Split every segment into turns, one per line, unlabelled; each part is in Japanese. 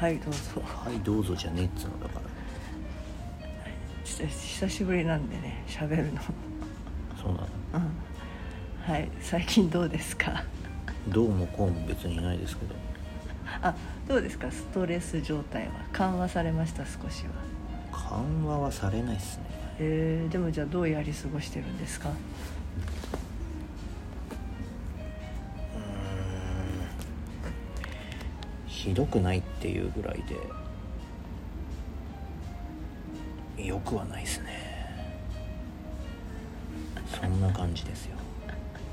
はいどうぞ。
はいどうぞじゃねえっつうのだから。
ちょっと久しぶりなんでね喋るの。
そうなの？
うん。はい最近どうですか？
どうもこうも別にいないですけど。
あどうですか？ストレス状態は？緩和されました少しは？
緩和はされないっすね。
えー、でもじゃあどうやり過ごしてるんですか？
ひどくないっていうぐらいでよくはないですね。そんな感じですよ。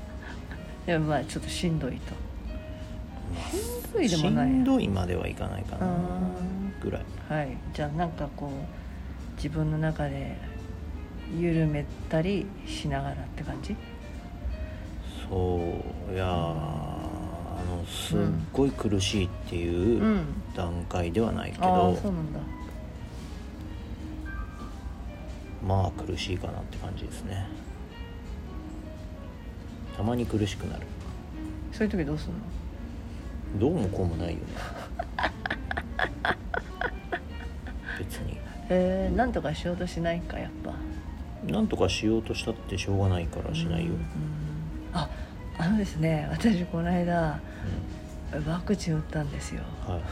でもまあちょっとしんどいと。
まあ
しんどいでもない
しんどいまではいかないかな
あ
ぐらい。
はい。じゃあなんかこう自分の中で緩めたりしながらって感じ？
そう。いやのすっごい苦しいっていううん。段階ではないけど、
そうなんだ。
まあ苦しいかなって感じですね。たまに苦しくなる。
そういう時どうすんの？
どうもこうもないよね。別に。
えー、なんとかしようとしないかやっぱ。
なんとかしようとしたってしょうがないからしないよ、
うんうん。ああのですね私この間ワクチン打ったんですよ。
うんはい。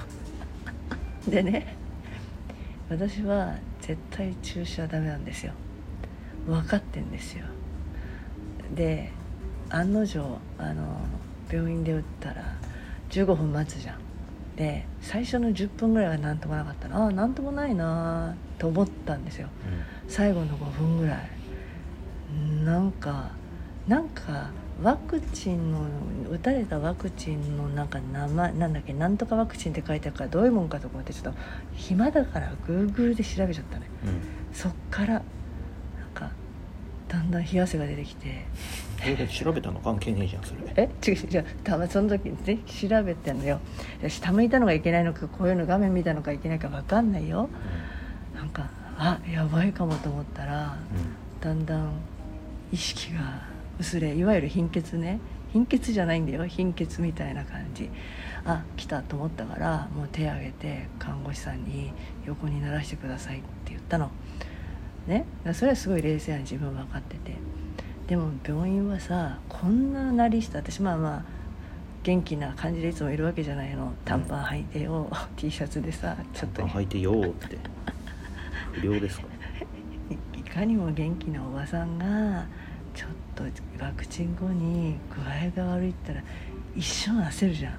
でね私は絶対注射はダメなんですよ。分かってんですよ。で案の定あの病院で打ったら15分待つじゃん。で最初の10分ぐらいは何ともなかったなあ何ともないなと思ったんですよ。最後の5分ぐらい。なんかなんかワクチンの打たれたワクチンのなんか名前なんだっけなんとかワクチンって書いてあるからどういうもんかと思ってちょっと暇だからグーグルで調べちゃったね
うん、うん。
そっからなんかだんだん冷や汗が出てきて。
え調べたの関係ねえじゃんそれ
え違う違うたまその時ね調べてんのよ。下向いたのがいけないのかこういうの画面見たのかいけないか分かんないよ。なんかあやばいかもと思ったら
う
だんだん意識が薄れいわゆる貧血ね。貧血じゃないんだよ。貧血みたいな感じ。あ来たと思ったからもう手挙げて看護師さんに横にならしてくださいって言ったの。ね。それはすごい冷静な自分分かってて。でも病院はさこんななりした私まあまあ元気な感じでいつもいるわけじゃないの。短パン履いてよ、T シャツでさちょっと。
ん履いてよーって。不良ですか？
いかにも元気なおばさんがとワクチン後に具合が悪いったら一瞬焦るじゃん。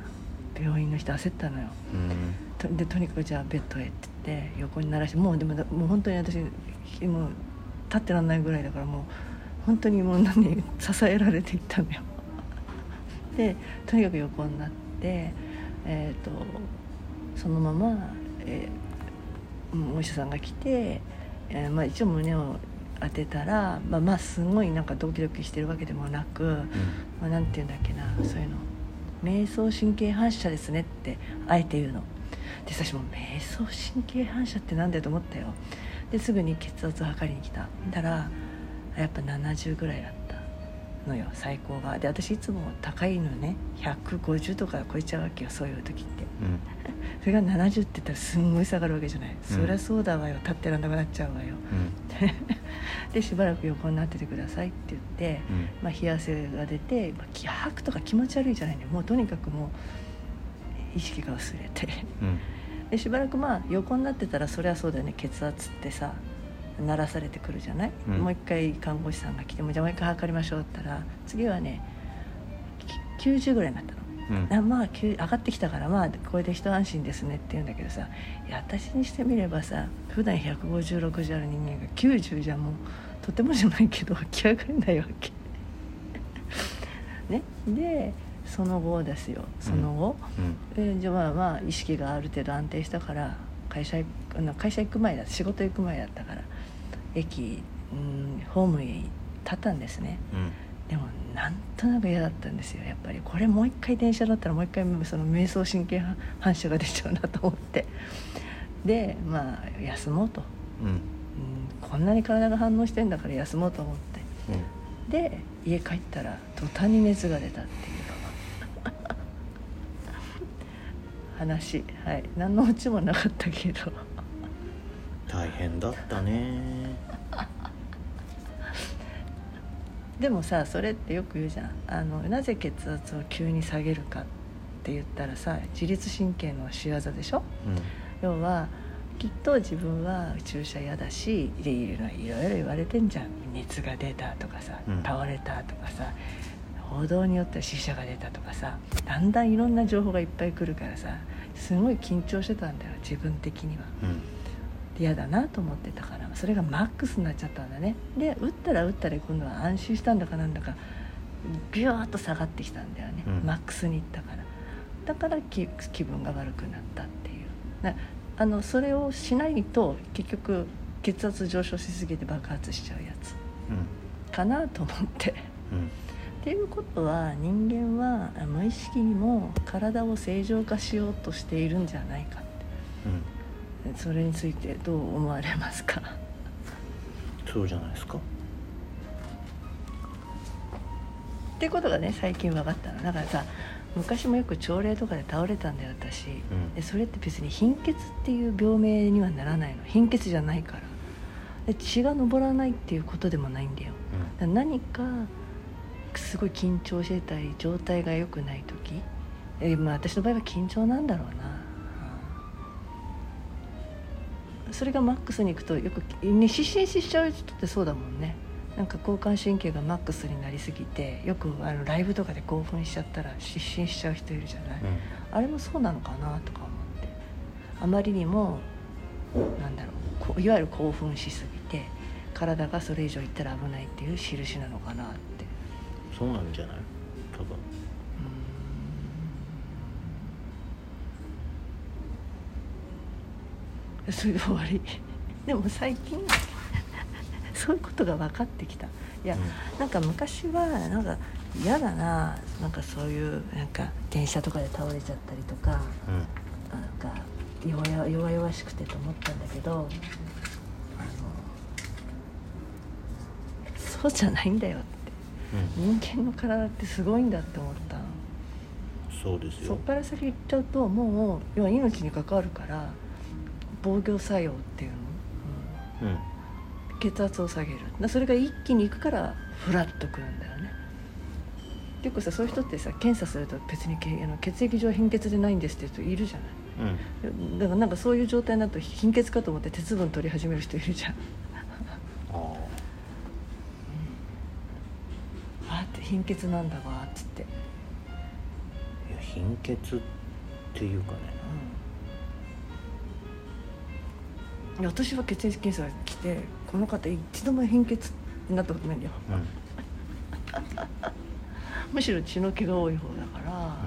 病院の人焦ったのよ。
うん。
とでとにかくじゃあベッドへって言って横にならしてもうでももう本当に私もう立ってらんないぐらいだからもう本当にもう何支えられていったのよ。でとにかく横になってえっ、とそのまま、えーうんお医者さんが来て、えーまあ、一応胸を当てたら、まあ、まあすごいなんかドキドキしてるわけでもなく、まあ、なんて言うんだっけなそういうの。瞑想神経反射ですねってあえて言うの。で私も瞑想神経反射ってなんだよと思ったよ。ですぐに血圧を測りに来た。だからやっぱ70ぐらいだったのよ最高が。で私いつも高いのね150とか超えちゃうわけよそういう時って。
うん。
それが70って言ったらすんごい下がるわけじゃない、
うん。
そりゃそうだわよ。立ってらんなくなっちゃうわよ。
うん
でしばらく横になっててくださいって言って、
うん。
まあ、冷や汗が出て、まあ、気迫とか気持ち悪いじゃないね。もうとにかくもう意識が薄れて。
うん。
でしばらくまあ横になってたらそりゃそうだよね。血圧ってさ鳴らされてくるじゃない、
うん。
もう一回看護師さんが来てもじゃあもう一回測りましょうって言ったら次はねき90ぐらいになったの。
うん。
あまあ急上がってきたからまあこれで一安心ですねって言うんだけどさいや私にしてみればさ普段15060ある人間が90じゃもうとてもじゃないけど起き上がれないわけ。ね、でその後ですよ。その後、
うん。
えーじゃあまあまあ意識がある程度安定したから会社会社行く前だ仕事行く前だったから駅、うん、ホームに立ったんですね。
うん
でもなんとなく嫌だったんですよやっぱりこれもう一回電車だったらもう一回その瞑想神経反射が出ちゃうなと思って。でまあ休もうと、
うん。
うん、こんなに体が反応してんだから休もうと思って。
うん。
で家帰ったら途端に熱が出たっていう。話。はい。何のオチもなかったけど。
大変だったね
でもさそれってよく言うじゃん。あのなぜ血圧を急に下げるかって言ったらさ自律神経の仕業でしょ？
うん。
要はきっと自分は注射嫌だしでいろいろ言われてんじゃん。熱が出たとかさ
うん。
倒れたとかさ、報道によっては死者が出たとかさだんだんいろんな情報がいっぱい来るからさすごい緊張してたんだよ自分的には。
うん。
で嫌だなと思ってたからそれがマックスになっちゃったんだね。で打ったら打ったら今度は安心したんだかなんだかビューッと下がってきたんだよね、
うん。
マックスにいったから。だから気気分が悪くなったっていう。なあのそれをしないと結局血圧上昇しすぎて爆発しちゃうやつ。
うん。
かなと思って。
うん。
っていうことは人間は無意識にも体を正常化しようとしているんじゃないか
うん。
ってそれについてどう思われますか？
そうじゃないですか？
ってことがね最近分かったの。だからさ昔もよく朝礼とかで倒れたんだよ私、
うん。
でそれって別に貧血っていう病名にはならないの。貧血じゃないから。で血が上らないっていうことでもないんだよ。だから何かすごい緊張してたり状態が良くない時。えーまあ私の場合は緊張なんだろうな、それがマックスに行くとよく、ね、失神しちゃう人ってそうだもんね。なんか交感神経がマックスになりすぎてよくあのライブとかで興奮しちゃったら失神しちゃう人いるじゃない、
うん。
あれもそうなのかなとか思って。あまりにもなんだろういわゆる興奮しすぎて体がそれ以上いったら危ないっていう印なのかなって。
そうなんじゃない多分
それで終わりでも最近 そういうことが分かってきた。いや、なんか昔はなんか嫌だな。なんかそういうなんか電車とかで倒れちゃったりとか
うん。
なんか弱々弱々しくてと思ったんだけどあのそうじゃないんだよって。
うん。
人間の体ってすごいんだって思ったの。
そうですよ。
そっから先行っちゃうともう要は命に関わるから防御作用っていうの、
うん。
うん血圧を下げる。だそれが一気にいくからフラッとくるんだよね。結構さそういう人ってさ検査すると別にけあの血液上貧血でないんですって人いるじゃない。
うん。
だからなんかそういう状態になると貧血かと思って鉄分取り始める人いるじゃん。
ああ
あって貧血なんだわっつって、
いや貧血っていうかね。
いや私は血液検査が来てこの方一度も貧血になったことないんだよ。
うん。
むしろ血の気が多い方だから、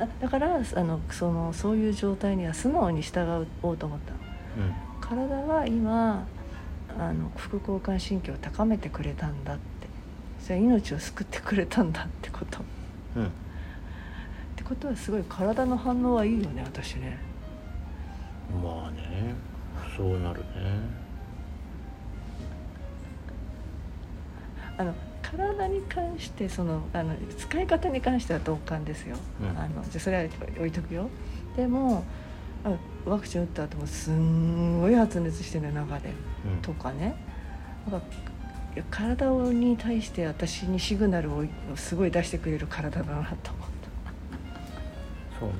あだからあのそのそういう状態には素直に従おうと思ったの。
うん。
体は今あの副交感神経を高めてくれたんだって。それは命を救ってくれたんだってこと。っ
うん。
てことはすごい体の反応はいいよね私ね。
まあねそうなるね。
あの体に関してそのあの使い方に関しては同感ですよ、
うん。
あのじゃあそれは置いとくよ。でもあワクチン打った後もすんごい発熱してる中で。
うん。
とかね。なんか体に対して私にシグナルをすごい出してくれる体だなと思っ
そうね。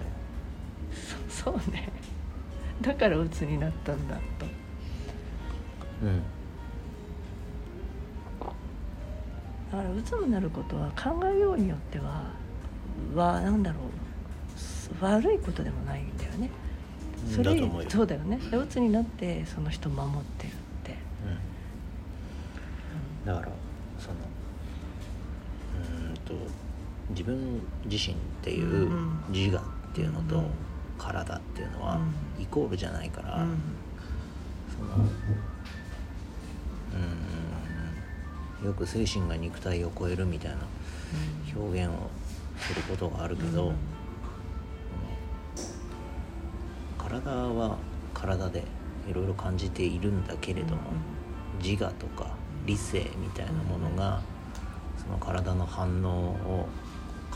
たそそうね。だから鬱になったんだと。
うん。
だから鬱になることは考えようによってははなんだろう。悪いことでもないんだよね。それそうだよね。で鬱になってその人守ってるって、
うん。だからそのうーんと自分自身っていう
うん
自我っていうのと
うん
体っていうのは
うん。
イコールじゃないから、
うん。
そのうんよく精神が肉体を超えるみたいな表現をすることがあるけど、
うん。
体は体でいろいろ感じているんだけれども、自我とか理性みたいなものが、その体の反応を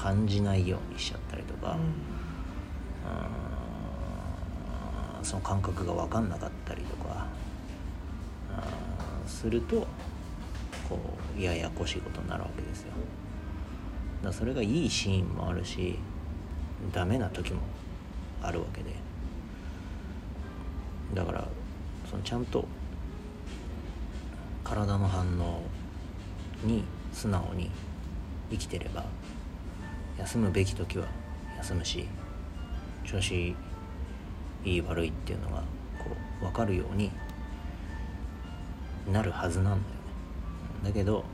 感じないようにしちゃったりとか、うん、その感覚が分かんなかったりとかするとこうややこしいことになるわけですよ。だそれがいいシーンもあるしダメな時もあるわけで。だからそのちゃんと体の反応に素直に生きてれば休むべき時は休むし調子いい悪いっていうのがこう分かるようになるはずなんだよね。だけど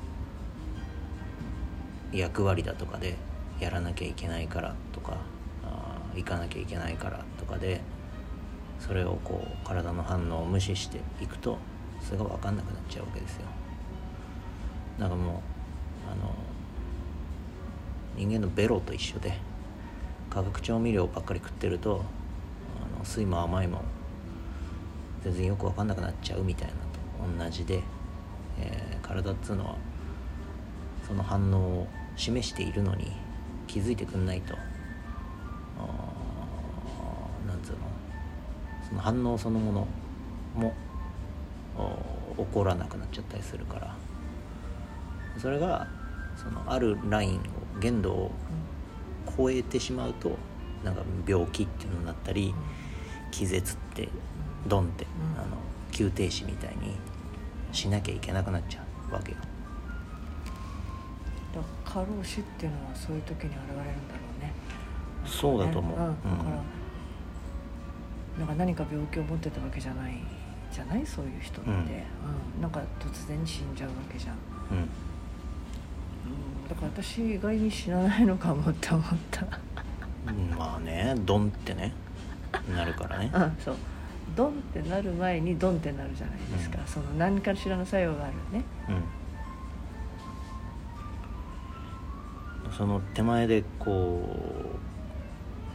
役割だとかでやらなきゃいけないからとか行かなきゃいけないからとかでそれをこう体の反応を無視していくとそれが分かんなくなっちゃうわけですよ。だかもう人間のベロと一緒で化学調味料ばっかり食ってるとあの酸いも甘いも全然よく分かんなくなっちゃうみたいなと。同じで、えー、体っつうのはその反応を示しているのに気づいてくんないと。なんつうの？その反応そのものも起こらなくなっちゃったりするから。それがそのあるライン限度を超えてしまうとなんか病気っていうのになったり気絶ってドンって、あの急停止みたいにしなきゃいけなくなっちゃうわけよ。
過労死っていうのはそういう時に現れるんだろうね。
そうだと思う。うん、だ
から、なんか何か病気を持ってたわけじゃないじゃない？そういう人って、うん、うん、なんか突然死んじゃうわけじゃん。うんだから私意外に知らないのかもって思った。
まあねドンってね。なるからね。
うんそう。ドンってなる前にドンってなるじゃないですか、うん、その何かしらの作用があるね、
うん、その手前でこ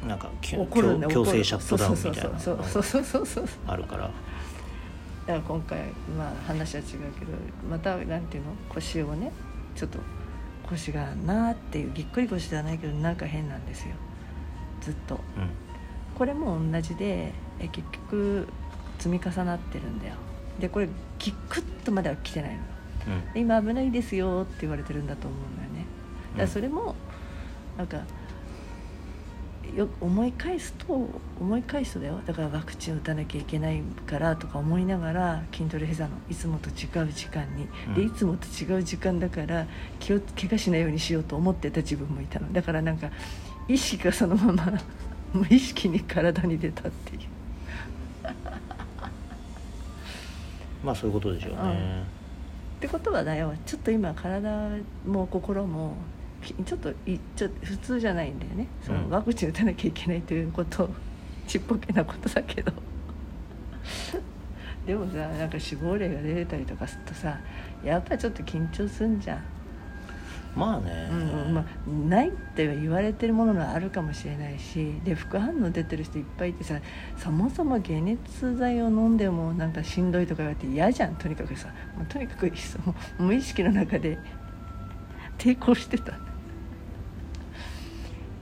うなんか強強制シャットダウンみたいなのがあるからだ
から今回まあ話は違うけどまたなんていうの腰をねちょっと腰がなーっていうぎっくり腰ではないけどなんか変なんですよ。ずっと、うん、これも同じでえ結局積み重なってるんだよ。でこれギクッとまでは来てないの、うん、今危ないですよって言われてるんだと思うんだよね。だからそれもなんかよ思い返すと思い返すとだよ。だからワクチン打たなきゃいけないからとか思いながら筋トレ膝のいつもと違う時間に、うん、でいつもと違う時間だから気を怪我しないようにしようと思ってた自分もいたの。だからなんか意識がそのまま 無意識に体に出たっていう。
まあそういうことでしょうね、うん、
ってことはだよ。ちょっと今体も心もちょっといちょ普通じゃないんだよね。そのワクチン打たなきゃいけないということ。ちっぽけなことだけど。でもさなんか死亡例が出てたりとかするとさやっぱりちょっと緊張すんじゃん。
まあね、
うんまあ、ないって言われてるものがあるかもしれないしで副反応出てる人いっぱいいてさそもそも解熱剤を飲んでもなんかしんどいとか言われて嫌じゃん。とにかくさ、まあ、とにかく 無意識の中で抵抗してた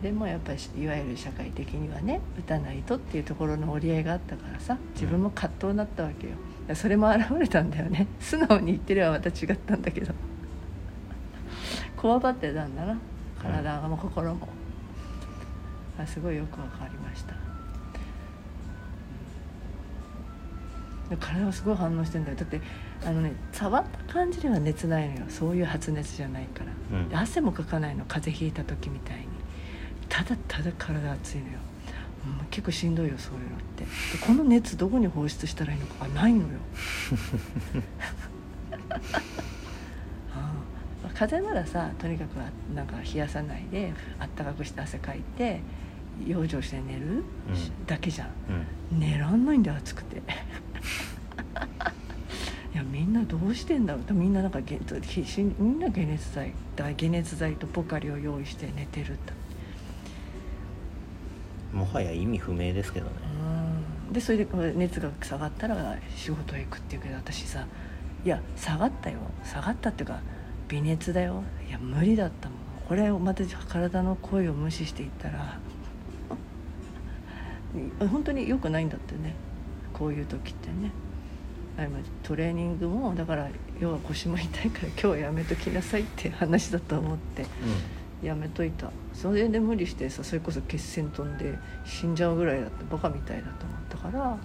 でもやっぱりいわゆる社会的にはね打たないとっていうところの折り合いがあったからさ自分も葛藤になったわけよ。それも現れたんだよね。素直に言ってればまた違ったんだけど。こわばってたんだな。体も心も。あすごいよく分かりました。体はすごい反応してんだよ。だってあのね触った感じでは熱ないのよ。そういう発熱じゃないから、うん、汗もかかないの。風邪ひいた時みたいにただただ体熱いのよ、うん、結構しんどいよそういうのって。でこの熱どこに放出したらいいのかないのよ。風邪ならさとにかくなんか冷やさないであったかくして汗かいて養生して寝る、だけじゃん、うん、寝らんないんだよ暑くて。いやみんなどうしてんだろう。みんななんかみんな解熱剤解熱剤とポカリを用意して寝てるって
もはや意味不明ですけどね。
でそれで熱が下がったら仕事へ行くっていうけど私さいや下がったよ。下がったっていうか微熱だよ。いや無理だったもん。これをまた体の声を無視していったら 本当に良くないんだってね。こういう時ってね。トレーニングもだから要は腰も痛いから今日はやめときなさいって話だと思ってやめといた。それで無理してさそれこそ血栓飛んで死んじゃうぐらいだってバカみたいだと思ったから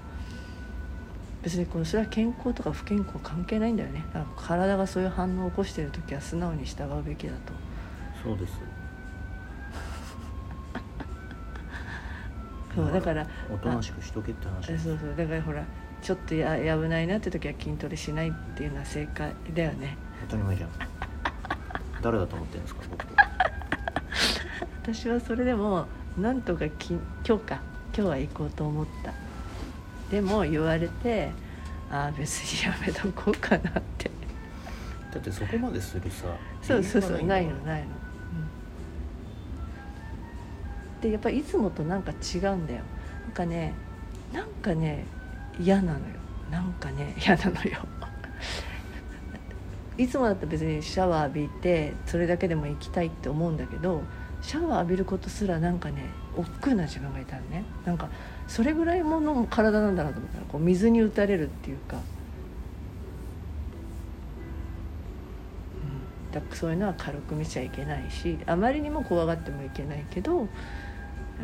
別にこのそれは健康とか不健康関係ないんだよね。だから体がそういう反応を起こしてる時は素直に従うべきだと。
そうです。
そうだから
おとなしくしとけって話
そうそう。だからほらちょっとや危ないなって時は筋トレしないっていうのは正解だよね。
当たり前じゃん。誰だと思ってるんですか僕
私はそれでもなんとかき今日か今日は行こうと思った。でも言われてああ別にやめとこうかなって。
だってそこまでするさ
そうそうそうないの。ないの、うん、でやっぱりいつもとなんか違うんだよ。なんかねなんかね嫌なのよ。なんかね 嫌なのよ。いつもだったら別にシャワー浴びてそれだけでも行きたいって思うんだけどシャワー浴びることすらなんかね億劫な自分がいたのね。なんかそれぐらいもの体なんだなと思ったらこう水に打たれるっていうか、うん、だそういうのは軽く見ちゃいけないしあまりにも怖がってもいけないけど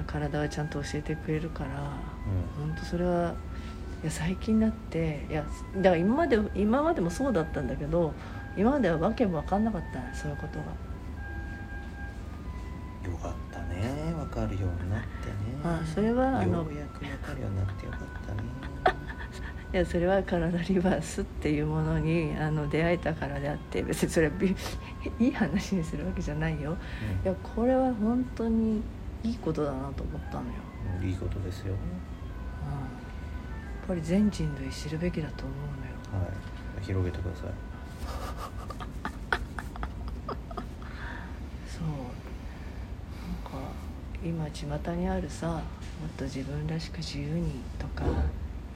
体はちゃんと教えてくれるから、うん、本当それはいや最近になっていやだから今まで今までもそうだったんだけど今までは訳も分かんなかったそういうことが。
よかったね。分かるようになってね。
あそれはあの
ようやく分かるようになってよかったね。
いやそれは体リバースっていうものにあの出会えたからであって別にそれはいい話にするわけじゃないよ、うん、いやこれは本当にいいことだなと思ったのよ、
いいことですよ、うん、や
っぱり全人類知るべきだと思う
のよ。はい。広げてください
今巷にあるさもっと自分らしく自由にとか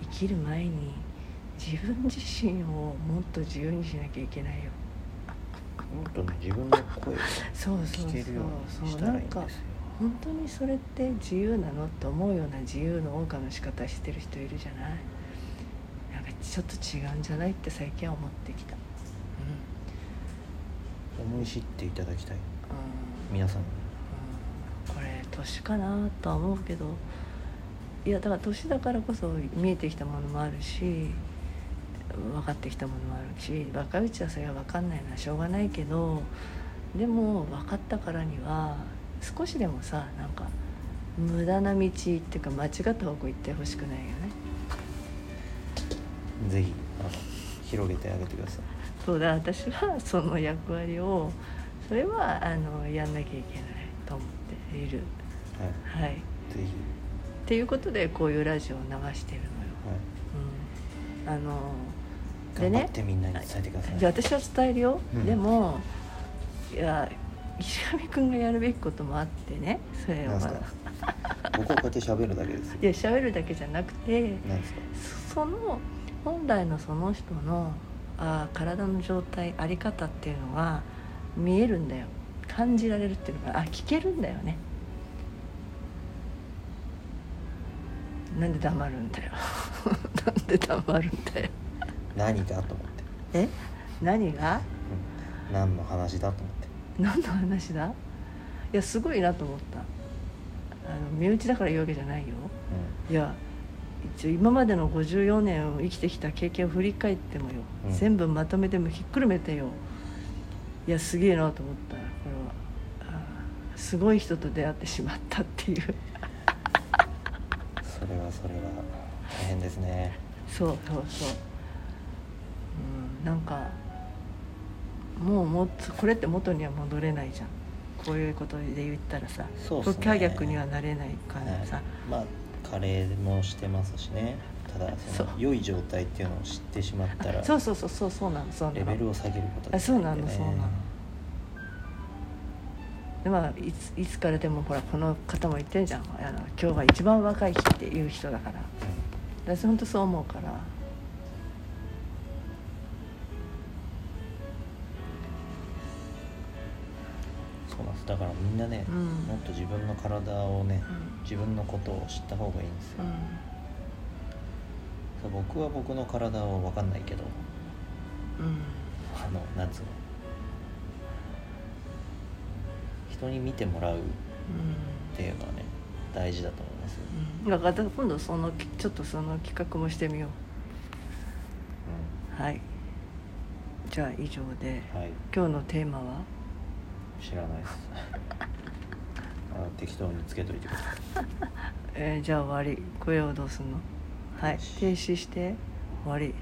生きる前に自分自身をもっと自由にしなきゃいけないよ。
もっとね自分の声を聞けるようにしたらいいんですよ。
本当にそれって自由なのって思うような自由の謳歌の仕方してる人いるじゃない？なんかちょっと違うんじゃないって最近は思ってきた、
うん、思い知っていただきたい、うん、皆さんに
年かなとは思うけどいやだから年だからこそ見えてきたものもあるし分かってきたものもあるし若いうちはそれは分かんないのはしょうがないけどでも分かったからには少しでもさなんか無駄な道っていうか間違った方向行ってほしくないよね。
ぜひ広げてあげてください。
そうだ私はその役割をそれはあのやんなきゃいけないと思っているはい、ぜひ。っていうことでこういうラジオを流してるのよ、はい。うん、あの
でねってみんなに伝えてください。
で私は伝えるよ、うん、でもいや石上君がやるべきこともあってねそれは。
僕はこうやって喋るだけです
いや喋るだけじゃなくてその本来のその人のあ体の状態あり方っていうのが見えるんだよ。感じられるっていうのがあ聞けるんだよねなんで黙るんだよ。なんで黙るんだよ。
何がと思って
え？何が、
うん、何の話だと思って。
何の話だ？いやすごいなと思った。あの身内だから言うわけじゃないよ、うん、いや一応今までの54年を生きてきた経験を振り返ってもよ、うん、全部まとめてもひっくるめてよ。いやすげえなと思った。これは。すごい人と出会ってしまったっていう
それはそれは大変ですね。
そうそうそう。うん。なんかもうもこれって元には戻れないじゃん。こういうことで言ったらさ不可逆にはなれないからさ、
まあカレーもしてますしね。ただその良い状態っていうのを知ってしまったら
そうそうそうそうそうなのそうなの。
レベルを下げること
ができる、ね、そうなのそうなのでまあいついつからでもほらこの方も言ってるじゃん。あの今日が一番若い日っていう人だから。私本当そう思うから。
だからみんなね、
うん。
もっと自分の体をね
うん。
自分のことを知った方がいいんですよ、そう僕は僕の体は分かんないけど。
うんうん。
あのなんつうの？人に見てもらうっていうのはね大事だと思います。よ、
うん。だから今度そのちょっとその企画もしてみよう。はい。じゃあ以上で。
うん、はい。
今日のテーマは？
知らないです。あ適当につけといてください。
えーじゃあ終わり。声をどうすんの？はい。停止して。終わり